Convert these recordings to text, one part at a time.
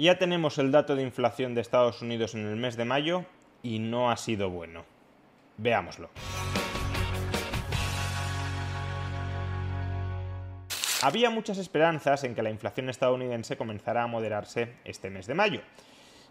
Ya tenemos el dato de inflación de Estados Unidos en el mes de mayo y no ha sido bueno. Veámoslo. Había muchas esperanzas en que la inflación estadounidense comenzara a moderarse este mes de mayo,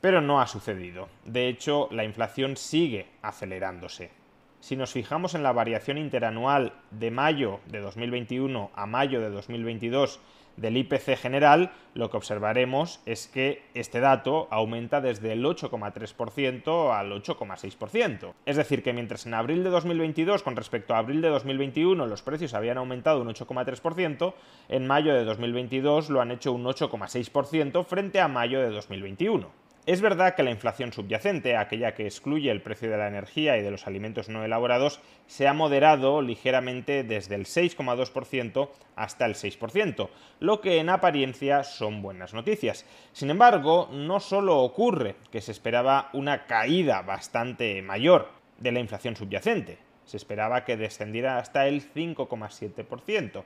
pero no ha sucedido. De hecho, la inflación sigue acelerándose. Si nos fijamos en la variación interanual de mayo de 2021 a mayo de 2022 del IPC general, lo que observaremos es que este dato aumenta desde el 8,3% al 8,6%. Es decir, que mientras en abril de 2022 con respecto a abril de 2021 los precios habían aumentado un 8,3%, en mayo de 2022 lo han hecho un 8,6% frente a mayo de 2021. Es verdad que la inflación subyacente, aquella que excluye el precio de la energía y de los alimentos no elaborados, se ha moderado ligeramente desde el 6,2% hasta el 6%, lo que en apariencia son buenas noticias. Sin embargo, no solo ocurre que se esperaba una caída bastante mayor de la inflación subyacente, se esperaba que descendiera hasta el 5,7%,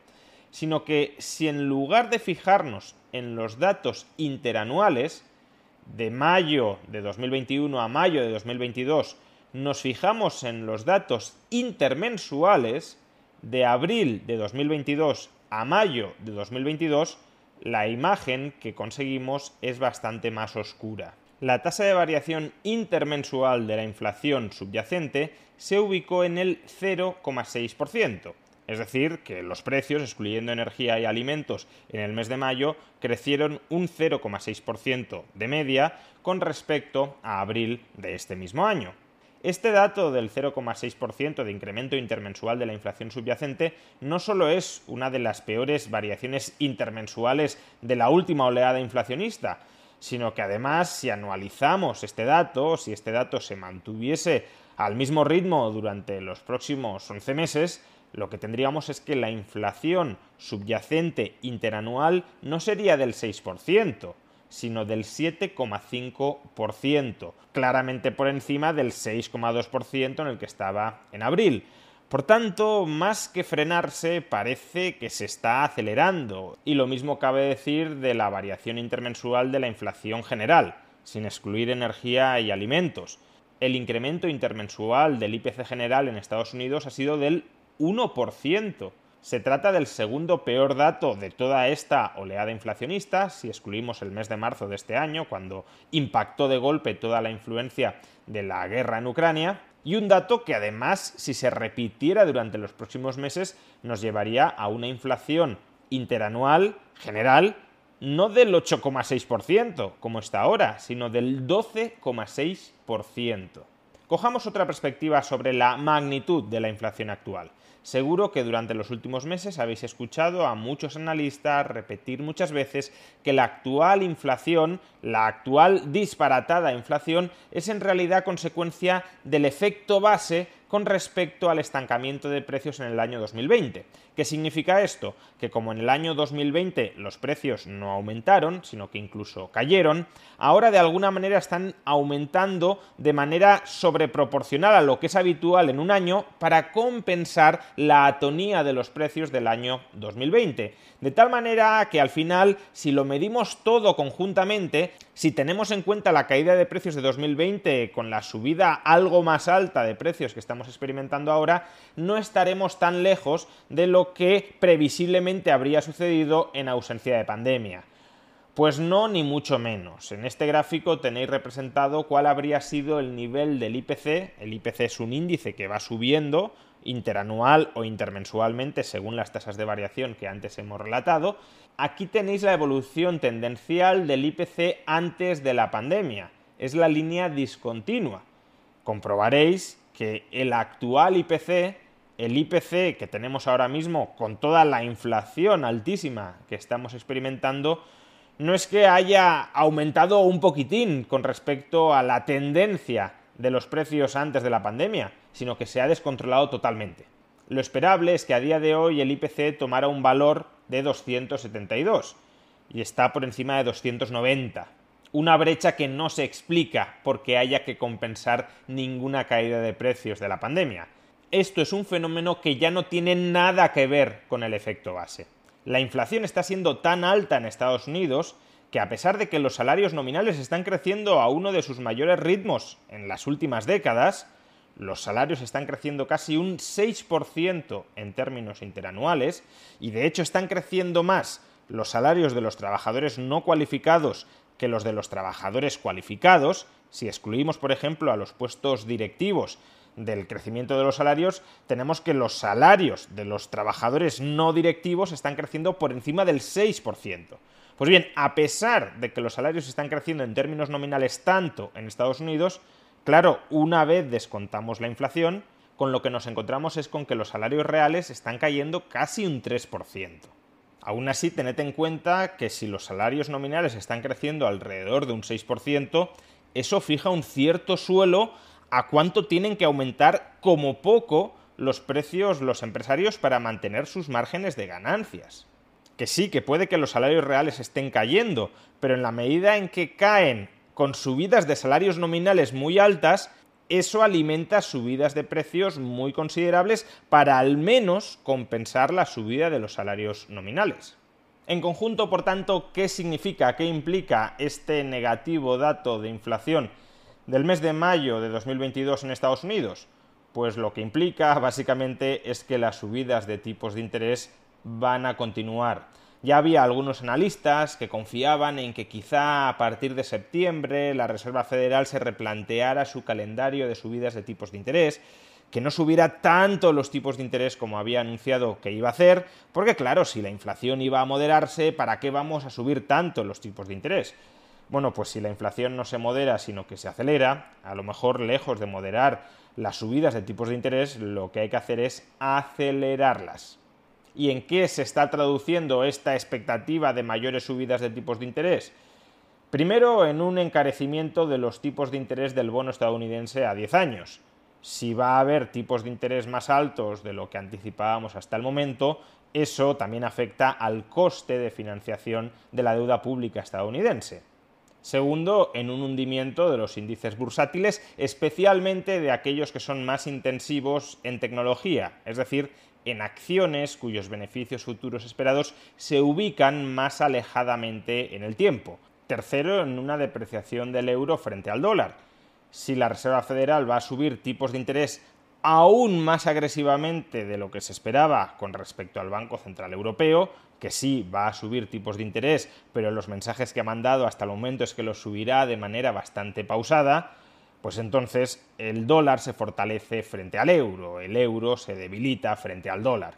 sino que si en lugar de fijarnos en los datos interanuales, de mayo de 2021 a mayo de 2022 nos fijamos en los datos intermensuales, de abril de 2022 a mayo de 2022, la imagen que conseguimos es bastante más oscura. La tasa de variación intermensual de la inflación subyacente se ubicó en el 0,6%, es decir, que los precios, excluyendo energía y alimentos, en el mes de mayo crecieron un 0,6% de media con respecto a abril de este mismo año. Este dato del 0,6% de incremento intermensual de la inflación subyacente no solo es una de las peores variaciones intermensuales de la última oleada inflacionista, sino que además si anualizamos este dato, si este dato se mantuviese al mismo ritmo durante los próximos 11 meses, lo que tendríamos es que la inflación subyacente interanual no sería del 6%, sino del 7,5%, claramente por encima del 6,2% en el que estaba en abril. Por tanto, más que frenarse, parece que se está acelerando, y lo mismo cabe decir de la variación intermensual de la inflación general, sin excluir energía y alimentos. El incremento intermensual del IPC general en Estados Unidos ha sido del 1%. Se trata del segundo peor dato de toda esta oleada inflacionista, si excluimos el mes de marzo de este año, cuando impactó de golpe toda la influencia de la guerra en Ucrania, y un dato que además, si se repitiera durante los próximos meses, nos llevaría a una inflación interanual general no del 8,6%, como está ahora, sino del 12,6%. Cojamos otra perspectiva sobre la magnitud de la inflación actual. Seguro que durante los últimos meses habéis escuchado a muchos analistas repetir muchas veces que la actual inflación, la actual disparatada inflación, es en realidad consecuencia del efecto base con respecto al estancamiento de precios en el año 2020. ¿Qué significa esto? Que como en el año 2020 los precios no aumentaron, sino que incluso cayeron, ahora de alguna manera están aumentando de manera sobreproporcional a lo que es habitual en un año para compensar la atonía de los precios del año 2020. De tal manera que al final, si lo medimos todo conjuntamente, si tenemos en cuenta la caída de precios de 2020 con la subida algo más alta de precios que estamos experimentando ahora, no estaremos tan lejos de lo que previsiblemente habría sucedido en ausencia de pandemia. Pues no, ni mucho menos. En este gráfico tenéis representado cuál habría sido el nivel del IPC. El IPC es un índice que va subiendo interanual o intermensualmente según las tasas de variación que antes hemos relatado. Aquí tenéis la evolución tendencial del IPC antes de la pandemia. Es la línea discontinua. Comprobaréis que el actual IPC el IPC que tenemos ahora mismo, con toda la inflación altísima que estamos experimentando, no es que haya aumentado un poquitín con respecto a la tendencia de los precios antes de la pandemia, sino que se ha descontrolado totalmente. Lo esperable es que a día de hoy el IPC tomara un valor de 272 y está por encima de 290. Una brecha que no se explica porque haya que compensar ninguna caída de precios de la pandemia. Esto es un fenómeno que ya no tiene nada que ver con el efecto base. La inflación está siendo tan alta en Estados Unidos que a pesar de que los salarios nominales están creciendo a uno de sus mayores ritmos en las últimas décadas, los salarios están creciendo casi un 6% en términos interanuales y de hecho están creciendo más los salarios de los trabajadores no cualificados que los de los trabajadores cualificados, si excluimos por ejemplo a los puestos directivos del crecimiento de los salarios, tenemos que los salarios de los trabajadores no directivos están creciendo por encima del 6%. Pues bien, a pesar de que los salarios están creciendo en términos nominales tanto en Estados Unidos, claro, una vez descontamos la inflación, con lo que nos encontramos es con que los salarios reales están cayendo casi un 3%. Aún así, tened en cuenta que si los salarios nominales están creciendo alrededor de un 6%, eso fija un cierto suelo a cuánto tienen que aumentar como poco los precios los empresarios para mantener sus márgenes de ganancias que sí, que puede que los salarios reales estén cayendo, pero en la medida en que caen con subidas de salarios nominales muy altas, eso alimenta subidas de precios muy considerables para al menos compensar la subida de los salarios nominales. En conjunto, por tanto, ¿qué significa, qué implica este negativo dato de inflación del mes de mayo de 2022 en Estados Unidos? Pues lo que implica básicamente es que las subidas de tipos de interés van a continuar. Ya había algunos analistas que confiaban en que quizá a partir de septiembre la Reserva Federal se replanteara su calendario de subidas de tipos de interés, que no subiera tanto los tipos de interés como había anunciado que iba a hacer, porque claro, si la inflación iba a moderarse, ¿para qué vamos a subir tanto los tipos de interés? Bueno, pues si la inflación no se modera, sino que se acelera, a lo mejor lejos de moderar las subidas de tipos de interés, lo que hay que hacer es acelerarlas y en qué se está traduciendo esta expectativa de mayores subidas de tipos de interés? Primero, en un encarecimiento de los tipos de interés del bono estadounidense a 10 años. Si va a haber tipos de interés más altos de lo que anticipábamos hasta el momento, eso también afecta al coste de financiación de la deuda pública estadounidense. Segundo, en un hundimiento de los índices bursátiles, especialmente de aquellos que son más intensivos en tecnología, es decir, en acciones cuyos beneficios futuros esperados se ubican más alejadamente en el tiempo. Tercero, en una depreciación del euro frente al dólar. Si la Reserva Federal va a subir tipos de interés aún más agresivamente de lo que se esperaba con respecto al Banco Central Europeo, que sí va a subir tipos de interés, pero los mensajes que ha mandado hasta el momento es que los subirá de manera bastante pausada, pues entonces el dólar se fortalece frente al euro, el euro se debilita frente al dólar.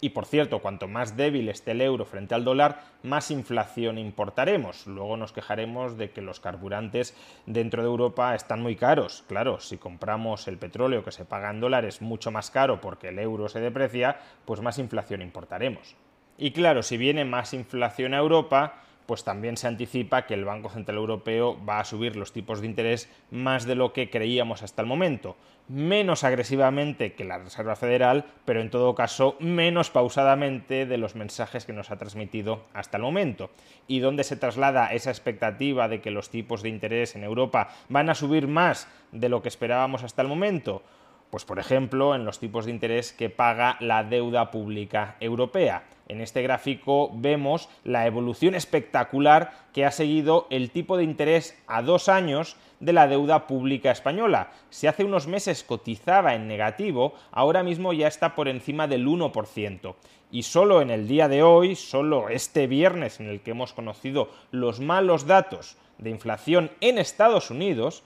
Y por cierto, cuanto más débil esté el euro frente al dólar, más inflación importaremos. Luego nos quejaremos de que los carburantes dentro de Europa están muy caros. Claro, si compramos el petróleo que se paga en dólares mucho más caro porque el euro se deprecia, pues más inflación importaremos. Y claro, si viene más inflación a Europa, pues también se anticipa que el Banco Central Europeo va a subir los tipos de interés más de lo que creíamos hasta el momento, menos agresivamente que la Reserva Federal, pero en todo caso menos pausadamente de los mensajes que nos ha transmitido hasta el momento. ¿Y dónde se traslada esa expectativa de que los tipos de interés en Europa van a subir más de lo que esperábamos hasta el momento? Pues por ejemplo, en los tipos de interés que paga la deuda pública europea. En este gráfico vemos la evolución espectacular que ha seguido el tipo de interés a dos años de la deuda pública española. Si hace unos meses cotizaba en negativo, ahora mismo ya está por encima del 1%. Y solo en el día de hoy, solo este viernes en el que hemos conocido los malos datos de inflación en Estados Unidos,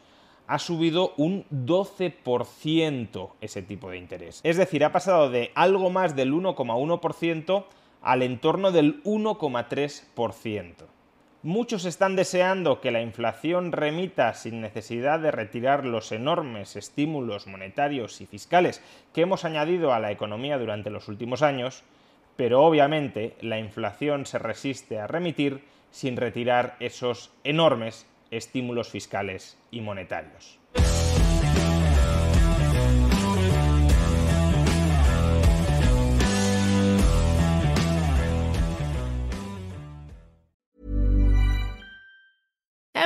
ha subido un 12% ese tipo de interés. Es decir, ha pasado de algo más del 1,1% al entorno del 1,3%. Muchos están deseando que la inflación remita sin necesidad de retirar los enormes estímulos monetarios y fiscales que hemos añadido a la economía durante los últimos años, pero obviamente la inflación se resiste a remitir sin retirar esos enormes estímulos fiscales y monetarios.